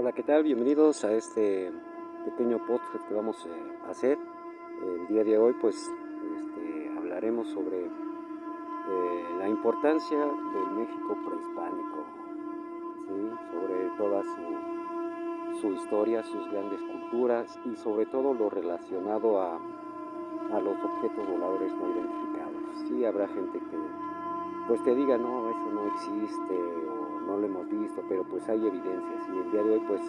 Hola, ¿qué tal? Bienvenidos a este pequeño podcast que vamos eh, a hacer. El día de hoy pues este, hablaremos sobre eh, la importancia del México prehispánico, sobre toda su, su, historia, sus grandes culturas y sobre todo lo relacionado a, a los objetos voladores no identificados. Sí, habrá gente que pues te diga, no, eso no existe no lo hemos visto, pero pues hay evidencias y el día de hoy pues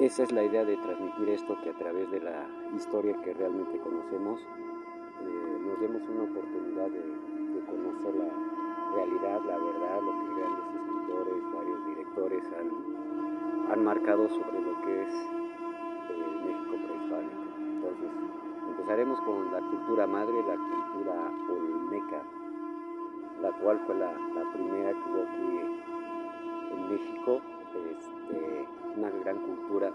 esa es la idea de transmitir esto que a través de la historia que realmente conocemos eh, nos demos una oportunidad de, conocer la realidad, la verdad, lo que grandes escritores, varios directores han, han marcado sobre lo que es eh, México prehispánico. Entonces empezaremos con la cultura madre, la cultura olmeca, la cual fue la, la primera que hubo aquí México este, una gran cultura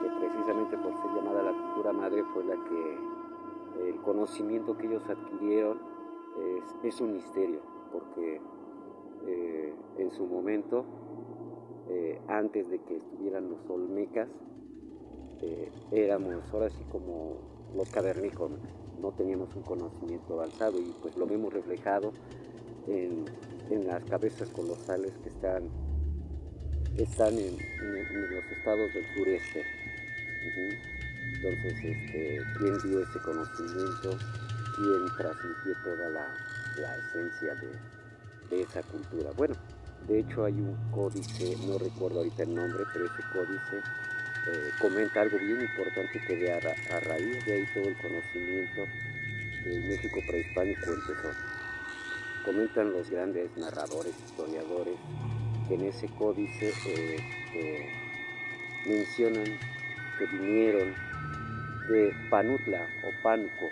que precisamente por ser llamada la cultura madre fue la que el conocimiento que ellos adquirieron es, un misterio, porque eh, en su momento, eh, antes de que estuvieran los olmecas, eh, éramos ahora sí como los cavernícolas, no teníamos un conocimiento avanzado y pues lo vemos reflejado en, en las cabezas colosales que están están en, los estados del sureste. Entonces, este, ¿quién dio ese conocimiento? ¿Quién transmitió toda la, esencia de, esa cultura? Bueno, de hecho hay un códice, no recuerdo ahorita el nombre, pero ese códice eh, comenta algo bien importante que de a, a, raíz de ahí todo el conocimiento del México prehispánico empezó. Comentan los grandes narradores, historiadores, que en ese códice eh, eh, mencionan que vinieron de Panutla o Pánuco,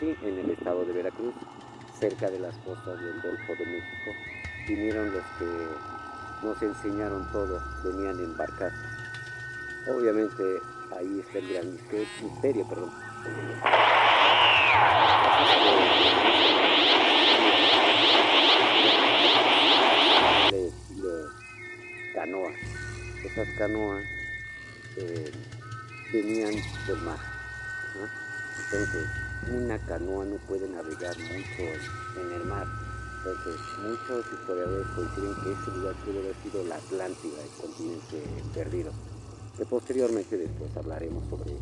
en el estado de Veracruz, cerca de las costas del Golfo de México. Vinieron los que nos enseñaron todo, venían en barcas. Obviamente ahí está el gran misterio, perdón. Esas canoas eh, venían mar. Entonces, una canoa no puede navegar mucho en el mar. Entonces, muchos historiadores coinciden que ese lugar pudo haber sido la Atlántida, el continente perdido. Que posteriormente después hablaremos sobre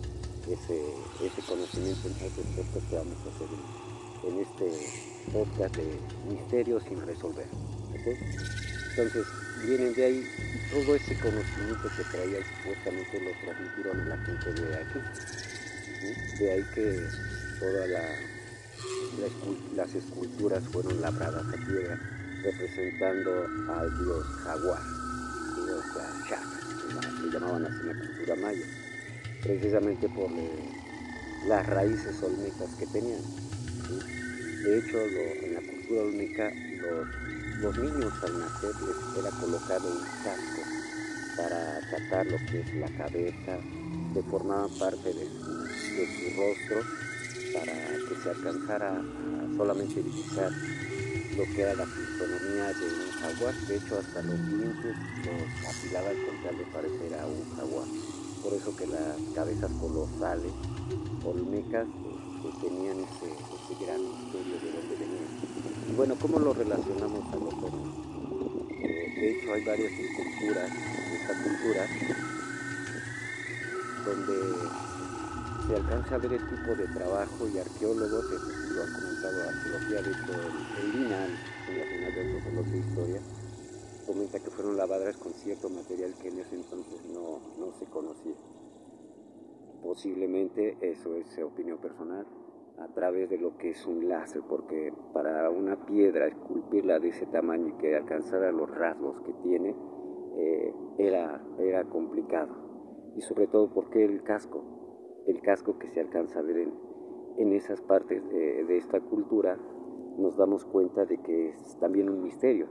ese, ese conocimiento en otros podcasts que vamos a hacer en, este podcast de misterios sin resolver. Entonces, vienen de ahí todo ese conocimiento que traían supuestamente lo transmitieron a la gente de aquí. De ahí que todas las esculturas fueron labradas a piedra representando al dios jaguar, dios Shak, que llamaban así la cultura maya, precisamente por las raíces olmecas que tenían. De hecho, en la cultura olmeca los niños al nacer les era colocado un casco para tapar lo que es la cabeza, que formaba parte de su, rostro para que se alcanzara a solamente divisar lo que era la fisonomía de un jaguar. De hecho, hasta los dientes los apilaban con tal de parecer a un jaguar. Por eso que las cabezas colosales, olmecas, este, tenían ese, gran misterio de dónde Bueno, ¿cómo lo relacionamos a nosotros? Eh, de hecho, hay varias culturas, esta cultura, donde se alcanza a ver el tipo de trabajo y arqueólogos, lo ha comentado arqueología, de hecho el, INAL, en la Final de de Historia, comenta que fueron lavadas con cierto material que en ese entonces no, no se conocía. Posiblemente, eso es opinión personal, a través de lo que es un láser, porque para una piedra esculpirla de ese tamaño y que alcanzara los rasgos que tiene, eh, era, era complicado. Y sobre todo porque el casco, el casco que se alcanza a ver en, en esas partes de, de, esta cultura, nos damos cuenta de que es también un misterio.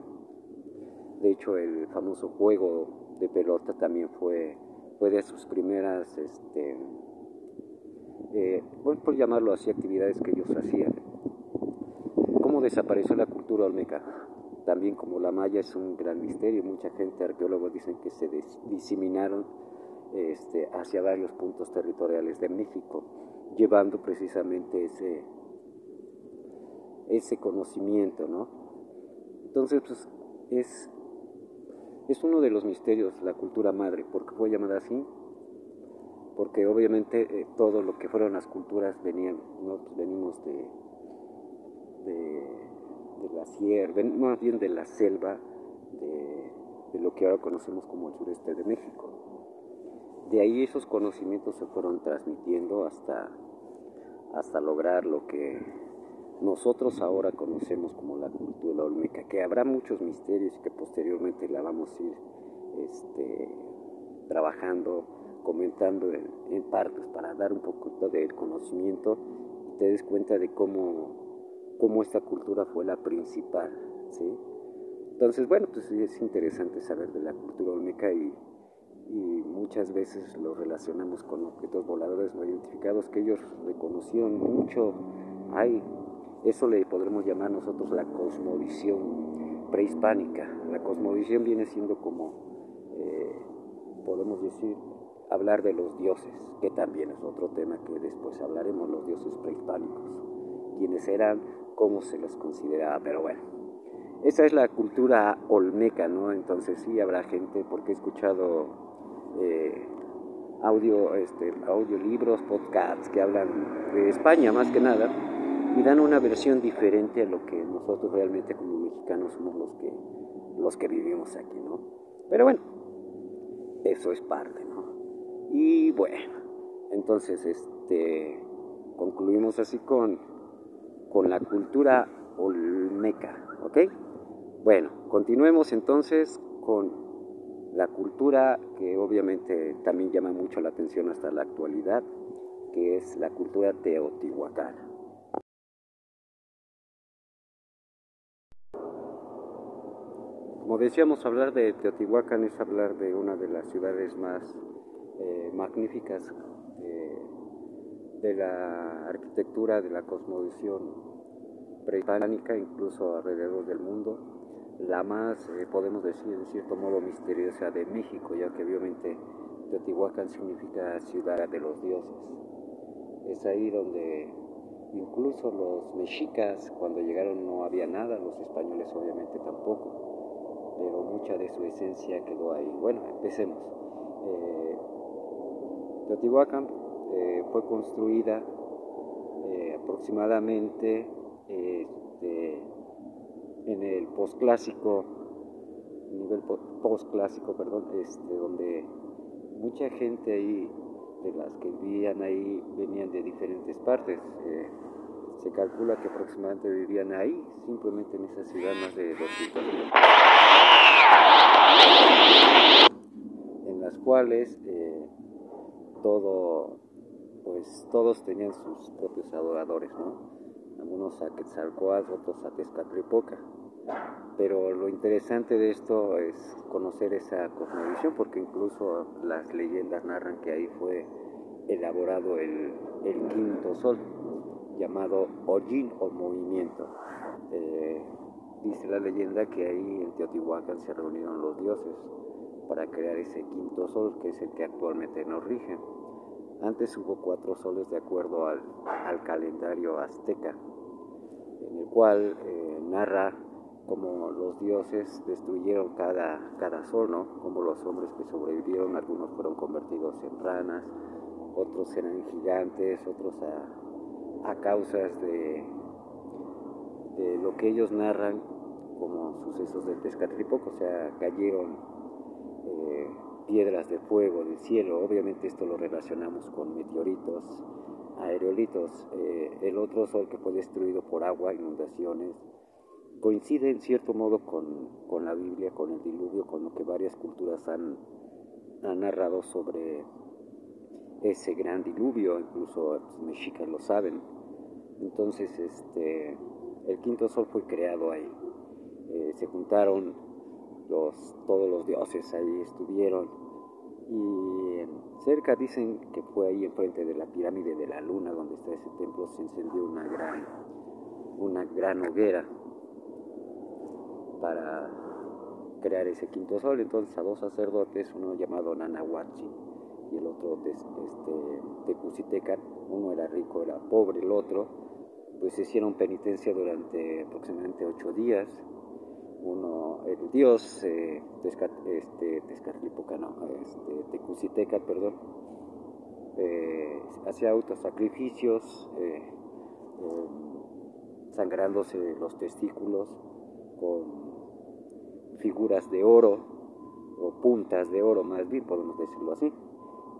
De hecho, el famoso juego de pelota también fue, fue de sus primeras... Este, eh, por llamarlo así, actividades que ellos hacían. ¿Cómo desapareció la cultura olmeca? también como la maya es un gran misterio. Mucha gente, arqueólogos, dicen que se diseminaron este, hacia varios puntos territoriales de México, llevando precisamente ese, ese conocimiento, ¿no? Entonces, pues, es, es uno de los misterios, la cultura madre, porque fue llamada así, porque obviamente eh, todo lo que fueron las culturas venían, ¿no? Pues venimos de, de, la sierra, más bien de la selva, de, de lo que ahora conocemos como el sureste de México. De ahí esos conocimientos se fueron transmitiendo hasta, hasta lograr lo que nosotros ahora conocemos como la cultura olmeca, que habrá muchos misterios y que posteriormente la vamos a ir este, trabajando, comentando en, partes para dar un poco del conocimiento y te des cuenta de cómo, cómo esta cultura fue la principal. ¿sí? Entonces, bueno, pues es interesante saber de la cultura olmeca y, y muchas veces lo relacionamos con objetos voladores no identificados que ellos reconocieron mucho. Hay eso le podremos llamar nosotros la cosmovisión prehispánica. La cosmovisión viene siendo como, eh, podemos decir, hablar de los dioses, que también es otro tema que después hablaremos, los dioses prehispánicos, quiénes eran, cómo se los consideraba, pero bueno. Esa es la cultura olmeca, ¿no? Entonces sí habrá gente, porque he escuchado eh, audio, este, audiolibros, podcasts que hablan de España más que nada, y dan una versión diferente a lo que nosotros realmente como mexicanos somos los que, los que vivimos aquí, ¿no? Pero bueno, eso es parte. Y bueno, entonces este, concluimos así con, con la cultura olmeca, ¿ok? Bueno, continuemos entonces con la cultura que obviamente también llama mucho la atención hasta la actualidad, que es la cultura teotihuacana. Como decíamos, hablar de Teotihuacán es hablar de una de las ciudades más eh, magníficas de la arquitectura, de la cosmovisión prehispánica, incluso alrededor del mundo. La más, eh, podemos decir, de cierto modo misteriosa de México, ya que obviamente Teotihuacán significa ciudad de los dioses. Es ahí donde incluso los mexicas, cuando llegaron no había nada, los españoles obviamente tampoco pero mucha de su esencia quedó ahí. Bueno, empecemos. Eh, Teotihuacán eh, fue construida eh, aproximadamente este, en el posclásico, nivel posclásico, perdón, este, donde mucha gente ahí, de las que vivían ahí, venían de diferentes partes. se calcula que aproximadamente vivían ahí, simplemente en esa ciudad, más de 200 en las cuales eh, todo, pues todos tenían sus propios adoradores, ¿no? Algunos a Quetzalcoatl, otros a Tezcatlipoca. Pero lo interesante de esto es conocer esa cosmovisión, porque incluso las leyendas narran que ahí fue elaborado el, quinto sol, llamado Ojin o movimiento. Eh, Dice la leyenda que ahí en Teotihuacán se reunieron los dioses para crear ese quinto sol que es el que actualmente nos rige. Antes hubo cuatro soles de acuerdo al, calendario azteca, en el cual eh, narra cómo los dioses destruyeron cada, cada sol, ¿no? Como los hombres que sobrevivieron, algunos fueron convertidos en ranas, otros eran gigantes, otros a, a causas de, de lo que ellos narran como sucesos del Tezcatlipoca, o sea, cayeron eh, piedras de fuego del cielo, obviamente esto lo relacionamos con meteoritos, aerolitos, eh, el otro sol que fue destruido por agua, inundaciones, coincide en cierto modo con, la Biblia, con el diluvio, con lo que varias culturas han, han narrado sobre ese gran diluvio, incluso los mexicas lo saben. Entonces, este, el quinto sol fue creado ahí. Eh, se juntaron todos los dioses ahí estuvieron y cerca dicen que fue ahí enfrente de la pirámide de la luna donde está ese templo se encendió una gran una gran hoguera para crear ese quinto sol. Entonces a dos sacerdotes, uno llamado Nanahuachi y el otro este, uno era rico, era pobre, el otro, pues hicieron penitencia durante aproximadamente ocho días. Uno, el dios eh, este, Tezcatlipoca, este, perdón, eh, hacía autosacrificios, eh, em, sangrándose los testículos con figuras de oro o puntas de oro más bien podemos decirlo así.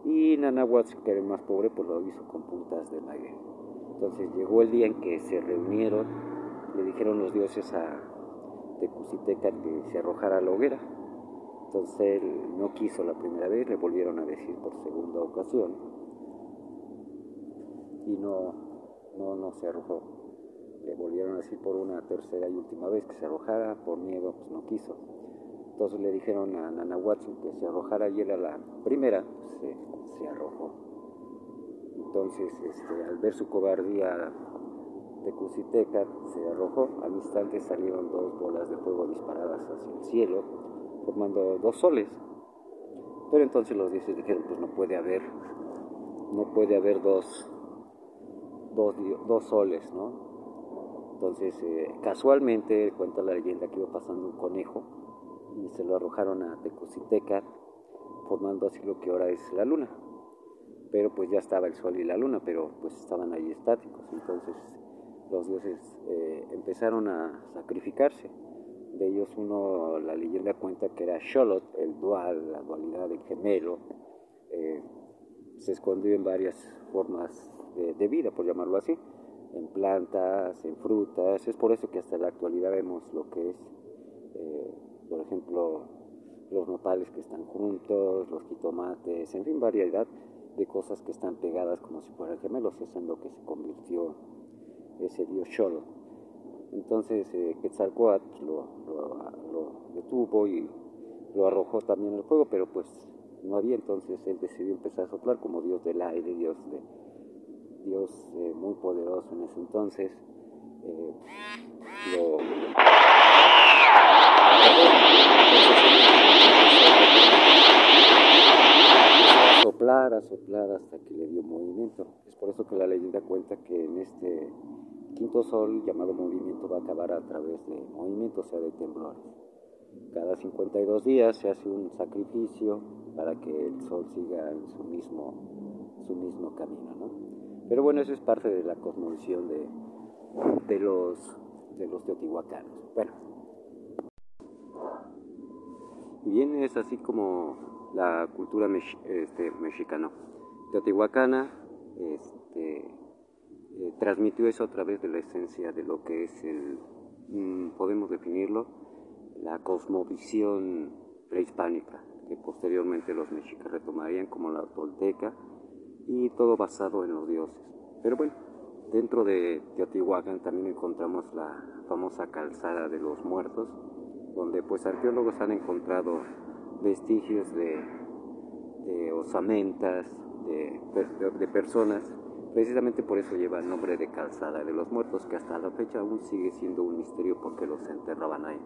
Y Nanahuatl que era el más pobre pues lo hizo con puntas de maguey entonces llegó el día en que se reunieron le dijeron los dioses a Tecusiteca que se arrojara a la hoguera entonces él no quiso la primera vez le volvieron a decir por segunda ocasión y no no, no se arrojó le volvieron a decir por una tercera y última vez que se arrojara, por miedo pues no quiso. Entonces le dijeron a Nanahuatl que se arrojara y él la primera pues, se, arrojó. Entonces este, al ver su cobardía de Cusiteca se arrojó, al instante salieron dos bolas de fuego disparadas hacia el cielo, formando dos soles. Pero entonces los dioses dijeron, pues no puede haber, no puede haber dos, dos, dos soles, ¿no? Entonces, eh, casualmente, cuenta la leyenda que iba pasando un conejo y se lo arrojaron a Tecositeca, formando así lo que ahora es la luna. Pero pues ya estaba el sol y la luna, pero pues estaban ahí estáticos. Entonces los dioses eh, empezaron a sacrificarse. De ellos uno, la leyenda cuenta que era Sholot, el dual, la dualidad del gemelo. Eh, se escondió en varias formas de vida, por llamarlo así en plantas, en frutas. Es por eso que hasta la actualidad vemos lo que es, eh, por ejemplo, los nopales que están juntos, los jitomates, en fin, variedad de cosas que están pegadas como si fueran gemelos. Es en lo que se convirtió ese dios Cholo. Entonces eh, Quetzalcoatl lo, lo, detuvo y lo arrojó también al fuego, pero pues no había, entonces él decidió empezar a soplar como dios del aire, dios de Dios eh, muy poderoso en ese entonces, eh, lo, a soplar, a soplar hasta que le dio movimiento. Es por eso que la leyenda cuenta que en este quinto sol llamado movimiento va a acabar a través de movimiento, o sea, de temblores. Cada 52 días se hace un sacrificio para que el sol siga en su mismo, su mismo camino. ¿no? Pero bueno, eso es parte de la cosmovisión de, de, los, de los teotihuacanos. Bueno, bien, es así como la cultura este, mexicana. Teotihuacana este, eh, transmitió eso a través de la esencia de lo que es el, mm, podemos definirlo, la cosmovisión prehispánica, que posteriormente los mexicas retomarían como la tolteca, y todo basado en los dioses. Pero bueno, dentro de Teotihuacán también encontramos la famosa calzada de los muertos, donde pues arqueólogos han encontrado vestigios de, osamentas, de, de, personas, precisamente por eso lleva el nombre de calzada de los muertos, que hasta la fecha aún sigue siendo un misterio porque los enterraban ahí.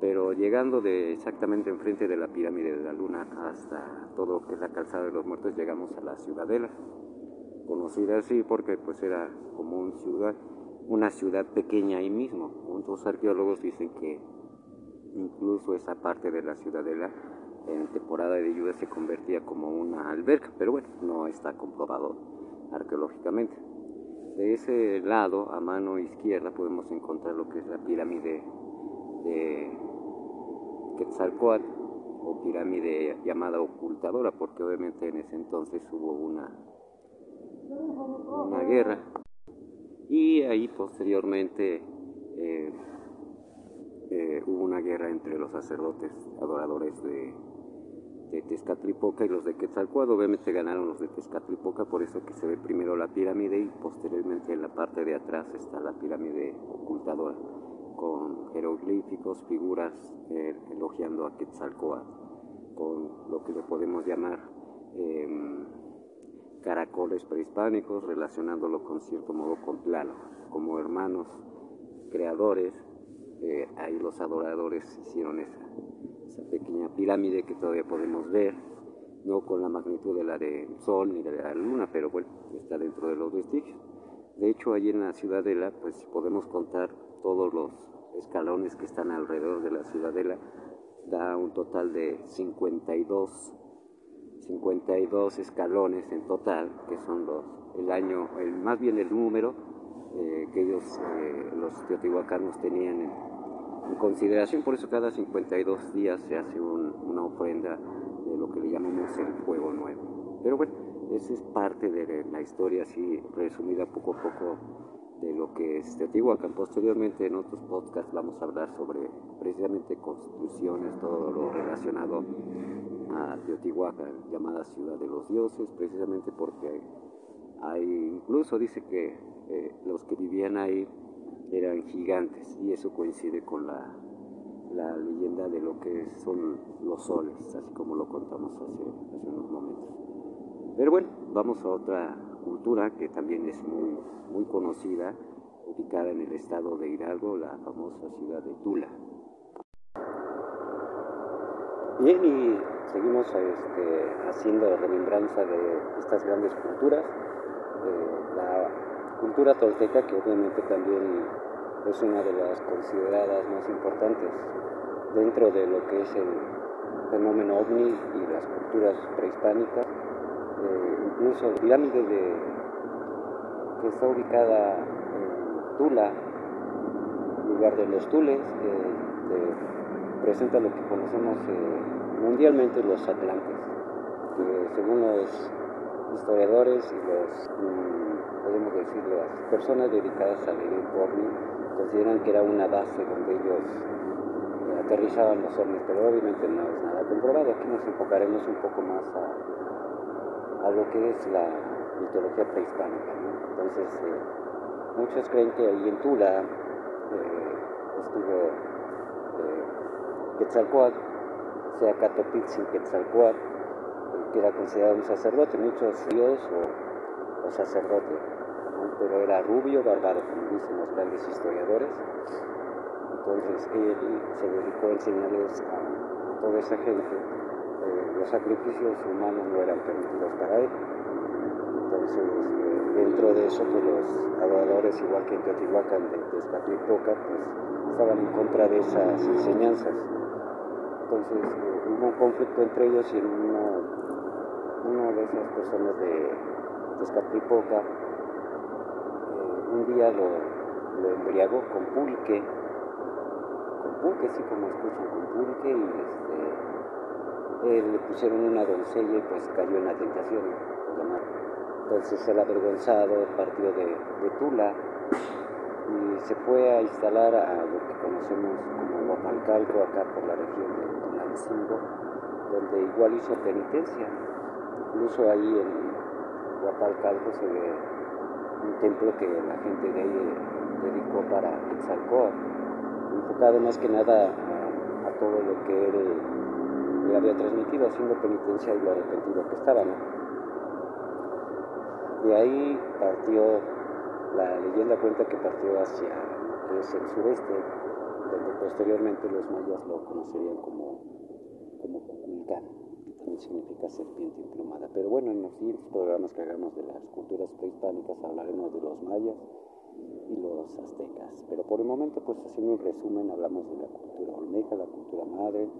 Pero llegando de exactamente enfrente de la pirámide de la luna hasta todo lo que es la calzada de los muertos llegamos a la ciudadela conocida así porque pues era como una ciudad una ciudad pequeña ahí mismo. Muchos arqueólogos dicen que incluso esa parte de la ciudadela en temporada de lluvia se convertía como una alberca pero bueno no está comprobado arqueológicamente de ese lado a mano izquierda podemos encontrar lo que es la pirámide de Quetzalcoatl o pirámide llamada ocultadora, porque obviamente en ese entonces hubo una, una guerra. Y ahí posteriormente eh, eh, hubo una guerra entre los sacerdotes adoradores de, Tezcatlipoca y los de Quetzalcoatl. Obviamente ganaron los de Tezcatlipoca, por eso que se ve primero la pirámide y posteriormente en la parte de atrás está la pirámide ocultadora con jeroglíficos, figuras eh, elogiando a Quetzalcoatl, con lo que le podemos llamar em, caracoles prehispánicos, relacionándolo con cierto modo con Tlaloc, como hermanos creadores eh, ahí los adoradores hicieron esa, esa pequeña pirámide que todavía podemos ver, no con la magnitud de la del Sol ni de la Luna, pero bueno, está dentro de los vestigios. De hecho, allí en la ciudadela, pues podemos contar todos los escalones que están alrededor de la ciudadela, da un total de 52, 52 escalones en total, que son los, el año, el, más bien el número eh, que ellos, eh, los teotihuacanos, tenían en, consideración. Por eso cada 52 días se hace una ofrenda de lo que le llamamos el fuego nuevo. Pero bueno, esa es parte de la historia, así resumida poco a poco de lo que es Teotihuacán. Posteriormente en otros podcasts vamos a hablar sobre precisamente constituciones, todo lo relacionado a Teotihuacán, llamada ciudad de los dioses, precisamente porque hay, incluso dice que eh, los que vivían ahí eran gigantes y eso coincide con la, la leyenda de lo que son los soles, así como lo contamos hace, hace unos momentos. Pero bueno, vamos a otra cultura que también es muy, muy conocida, ubicada en el estado de Hidalgo, la famosa ciudad de Tula. Bien, y seguimos este, haciendo remembranza de estas grandes culturas. la cultura tolteca, que obviamente también es una de las consideradas más importantes dentro de lo que es el fenómeno ovni y las culturas prehispánicas. Eh, incluso la pirámide de, que está ubicada en Tula, lugar de los Tules, eh, presenta lo que conocemos eh, mundialmente los Atlantes, según los historiadores y los, mm, podemos decir, las personas dedicadas al evento OVNI, consideran que era una base donde ellos aterrizaban los ovnis, pero obviamente no es nada comprobado. Aquí nos enfocaremos un poco más a a lo que es la mitología prehispánica. Entonces, eh, muchos creen que ahí en Tula eh, estuvo eh, Quetzalcoatl, sea Catopitzin Quetzalcoatl, que era considerado un sacerdote, muchos dios o, o sacerdote, pero era rubio, barbado, como dicen los grandes historiadores. Entonces él se dedicó a enseñarles a toda esa gente los sacrificios humanos no eran permitidos para él. Entonces, eh, dentro de eso, pues los adoradores, igual que en Teotihuacán de, de pues estaban en contra de esas enseñanzas. Entonces, eh, hubo un conflicto entre ellos y en una de esas personas de, de Escapripoca, eh, un día lo, embriagó con pulque, con pulque, sí como escuchan, con pulque y este, eh, le pusieron una doncella y pues cayó en la tentación. Entonces el avergonzado partió de, Tula y se fue a instalar a lo que conocemos como Guapalcalco, acá por la región de Tulancingo, donde igual hizo penitencia. Incluso ahí en Guapalcalco se ve un templo que la gente de ahí dedicó para Quetzalcóatl, enfocado más que nada a, todo lo que era le había transmitido haciendo penitencia y lo arrepentido que estaba. De ahí partió, la leyenda cuenta que partió hacia el sureste, donde posteriormente los mayas lo conocerían como, como que también significa serpiente. Pero bueno, en los siguientes programas que hagamos de las culturas prehispánicas hablaremos de los mayas y los aztecas. Pero por el momento, pues haciendo un resumen, hablamos de la cultura olmeca, la cultura madre,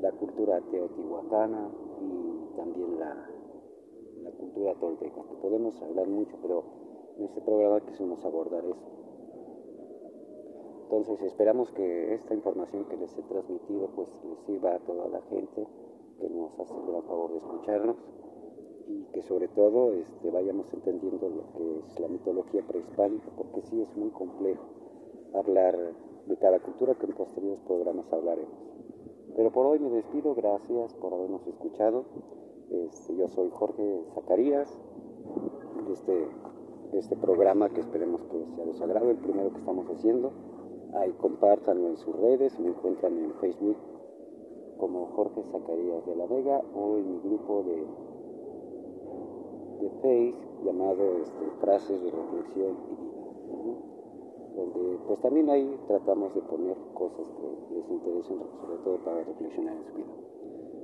la cultura teotihuacana y también la, la cultura tolteca, podemos hablar mucho, pero en este programa quisimos abordar eso. Entonces esperamos que esta información que les he transmitido pues les sirva a toda la gente que nos hace el favor de escucharnos y que sobre todo este, vayamos entendiendo lo que es la mitología prehispánica, porque sí es muy complejo hablar de cada cultura que en posteriores programas hablaremos. Pero por hoy me despido, gracias por habernos escuchado. Este, yo soy Jorge Zacarías, este, este programa que esperemos que sea de su agrado, el primero que estamos haciendo. Ahí compártanlo en sus redes, me encuentran en Facebook como Jorge Zacarías de la Vega o en mi grupo de, de Face llamado este, Frases de Reflexión y Vida. donde pues también ahí tratamos de poner cosas que les interesen, sobre todo para reflexionar en su vida.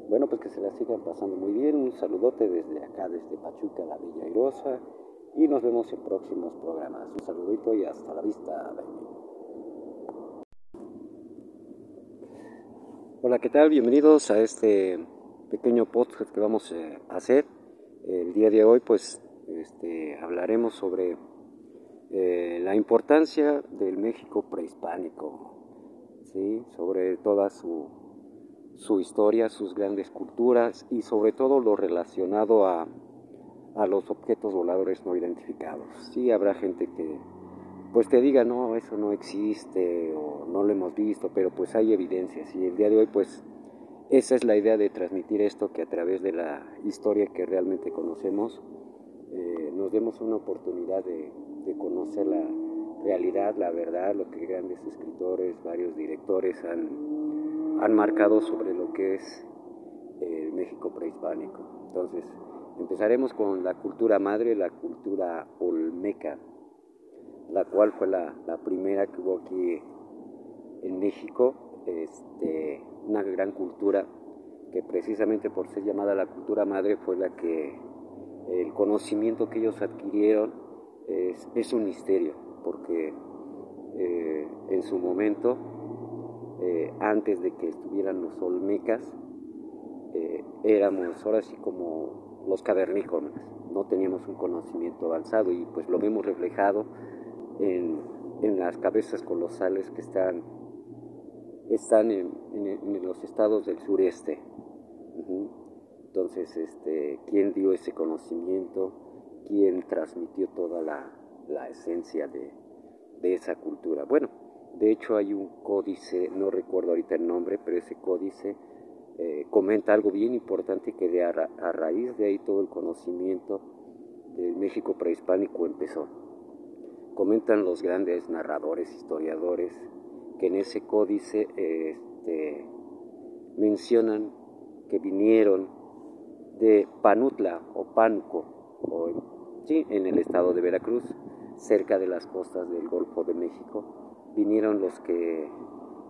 Bueno, pues que se la sigan pasando muy bien. Un saludote desde acá, desde Pachuca, la Villa Airosa. Y nos vemos en próximos programas. Un saludito y hasta la vista. Hola, ¿qué tal? Bienvenidos a este pequeño podcast que vamos eh, a hacer. El día de hoy pues este, hablaremos sobre eh, la importancia del México prehispánico, sobre toda su, su historia, sus grandes culturas y sobre todo lo relacionado a, a los objetos voladores no identificados. Sí, habrá gente que pues te diga, no, eso no existe o no lo hemos visto, pero pues hay evidencias y el día de hoy pues esa es la idea de transmitir esto que a través de la historia que realmente conocemos eh, nos demos una oportunidad de, conocer la realidad, la verdad, lo que grandes escritores, varios directores han, han marcado sobre lo que es el México prehispánico. Entonces, Empezaremos con la cultura madre, la cultura olmeca, la cual fue la, primera que hubo aquí en México, este, una gran cultura que precisamente por ser llamada la cultura madre fue la que el conocimiento que ellos adquirieron es, un misterio, porque eh, en su momento, eh, antes de que estuvieran los olmecas, eh, éramos ahora sí como los cavernícolas, no teníamos un conocimiento avanzado y pues lo vemos reflejado en, en las cabezas colosales que están, están en, los estados del sureste. Entonces, este, ¿quién dio ese conocimiento? ¿Quién transmitió toda la, la esencia de, de esa cultura? Bueno, de hecho hay un códice, no recuerdo ahorita el nombre, pero ese códice eh, comenta algo bien importante que de a, raíz de ahí todo el conocimiento del México prehispánico empezó. Comentan los grandes narradores, historiadores, que en ese códice este, mencionan que vinieron de Panutla o Pánuco, sí, en el estado de Veracruz, cerca de las costas del Golfo de México, vinieron los que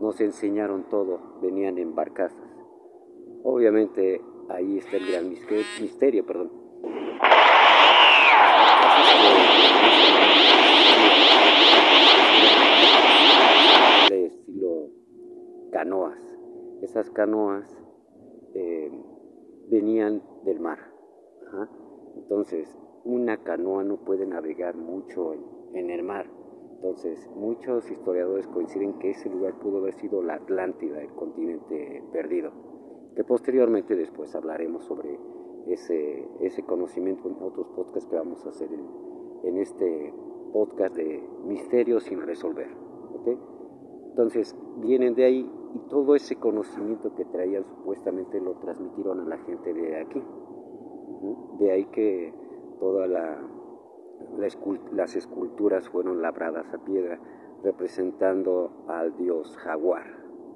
nos enseñaron todo, venían en barcazas Obviamente ahí está el gran misterio, perdón. De estilo canoas. Esas canoas eh, venían del mar. Entonces, una canoa no puede navegar mucho en el mar. Entonces, muchos historiadores coinciden que ese lugar pudo haber sido la Atlántida, el continente perdido que posteriormente después hablaremos sobre ese, ese conocimiento en otros podcasts que vamos a hacer en, este podcast de misterios sin resolver. Entonces vienen de ahí y todo ese conocimiento que traían supuestamente lo transmitieron a la gente de aquí. De ahí que todas la, las esculturas fueron labradas a piedra representando al dios jaguar,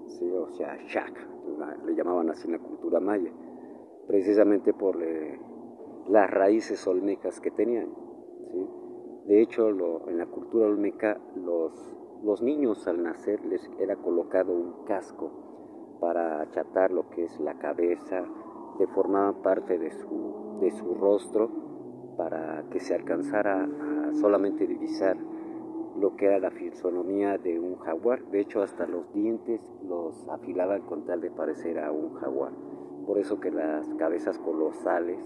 o sea, Shak le llamaban así en la cultura maya, precisamente por eh, las raíces olmecas que tenían. De hecho, en la cultura olmeca, los, los niños al nacer les era colocado un casco para achatar lo que es la cabeza, deformaba parte de su, de su rostro para que se alcanzara a solamente divisar lo que era la fisonomía de un jaguar. De hecho, hasta los dientes los afilaban con tal de parecer a un jaguar. Por eso que las cabezas colosales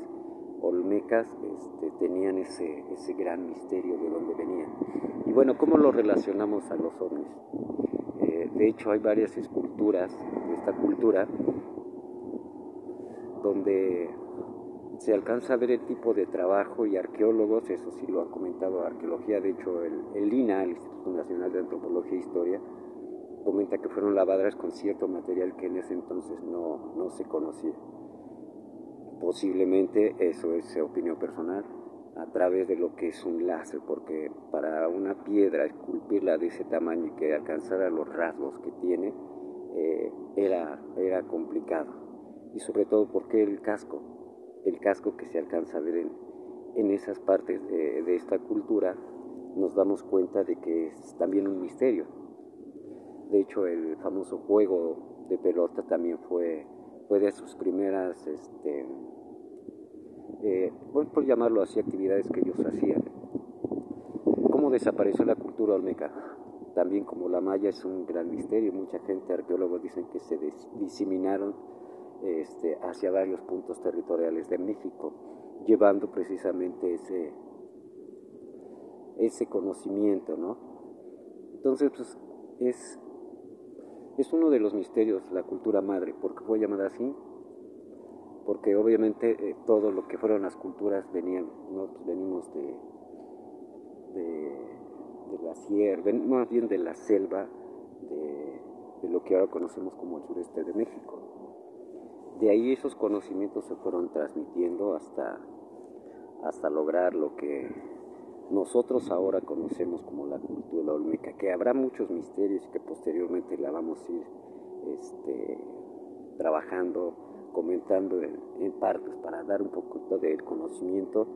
olmecas este, tenían ese, ese gran misterio de dónde venían. Y bueno, ¿cómo lo relacionamos a los ovnis? Eh, de hecho, hay varias esculturas de esta cultura donde se alcanza a ver el tipo de trabajo y arqueólogos, eso sí lo ha comentado Arqueología, de hecho el, el INA, el Instituto Nacional de Antropología e Historia, comenta que fueron lavadas con cierto material que en ese entonces no, no se conocía. Posiblemente, eso es opinión personal, a través de lo que es un láser, porque para una piedra esculpirla de ese tamaño y que alcanzara los rasgos que tiene, eh, era, era complicado. Y sobre todo porque el casco, el casco que se alcanza a ver en, esas partes de, esta cultura nos damos cuenta de que es también un misterio. De hecho, el famoso juego de pelota también fue, fue de sus primeras, este, eh, por llamarlo así, actividades que ellos hacían. ¿Cómo desapareció la cultura olmeca? También como la maya es un gran misterio, mucha gente, arqueólogos dicen que se diseminaron este, hacia varios puntos territoriales de México, llevando precisamente ese, ese conocimiento, ¿no? Entonces, pues, es, es uno de los misterios la cultura madre, porque fue llamada así, porque obviamente eh, todo lo que fueron las culturas venían, pues, venimos de, de, la sierra, más bien de la selva, de, de lo que ahora conocemos como el sureste de México. De ahí esos conocimientos se fueron transmitiendo hasta, hasta lograr lo que nosotros ahora conocemos como la cultura olmeca, que habrá muchos misterios que posteriormente la vamos a ir este, trabajando, comentando en, partes para dar un poco del conocimiento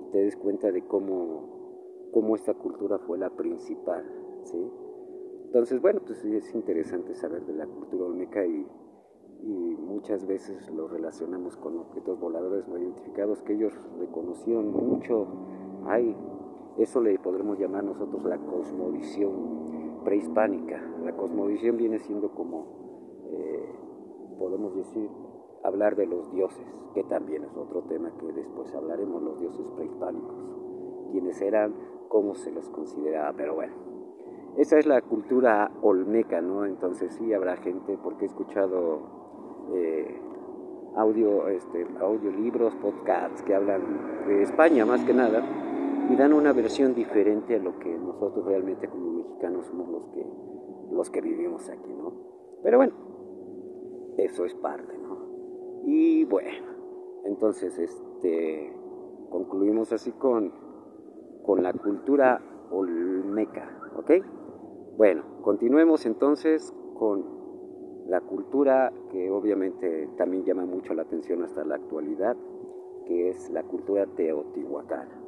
y te des cuenta de cómo, cómo esta cultura fue la principal. ¿sí? Entonces, bueno, pues es interesante saber de la cultura olmeca y, y muchas veces lo relacionamos con objetos voladores no identificados que ellos reconocieron mucho. Hay eso le podremos llamar nosotros la cosmovisión prehispánica. La cosmovisión viene siendo como, eh, podemos decir, hablar de los dioses, que también es otro tema que después hablaremos, los dioses prehispánicos, quiénes eran, cómo se los consideraba, pero bueno. Esa es la cultura olmeca, ¿no? Entonces sí habrá gente, porque he escuchado eh, audio, este, audiolibros, podcasts que hablan de España más que nada, y dan una versión diferente a lo que nosotros realmente como mexicanos somos los que, los que vivimos aquí, ¿no? Pero bueno, eso es parte, ¿no? Y bueno, entonces este, concluimos así con, con la cultura olmeca, ¿ok? Bueno, continuemos entonces con la cultura que obviamente también llama mucho la atención hasta la actualidad, que es la cultura teotihuacana.